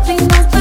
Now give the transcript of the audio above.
nothing else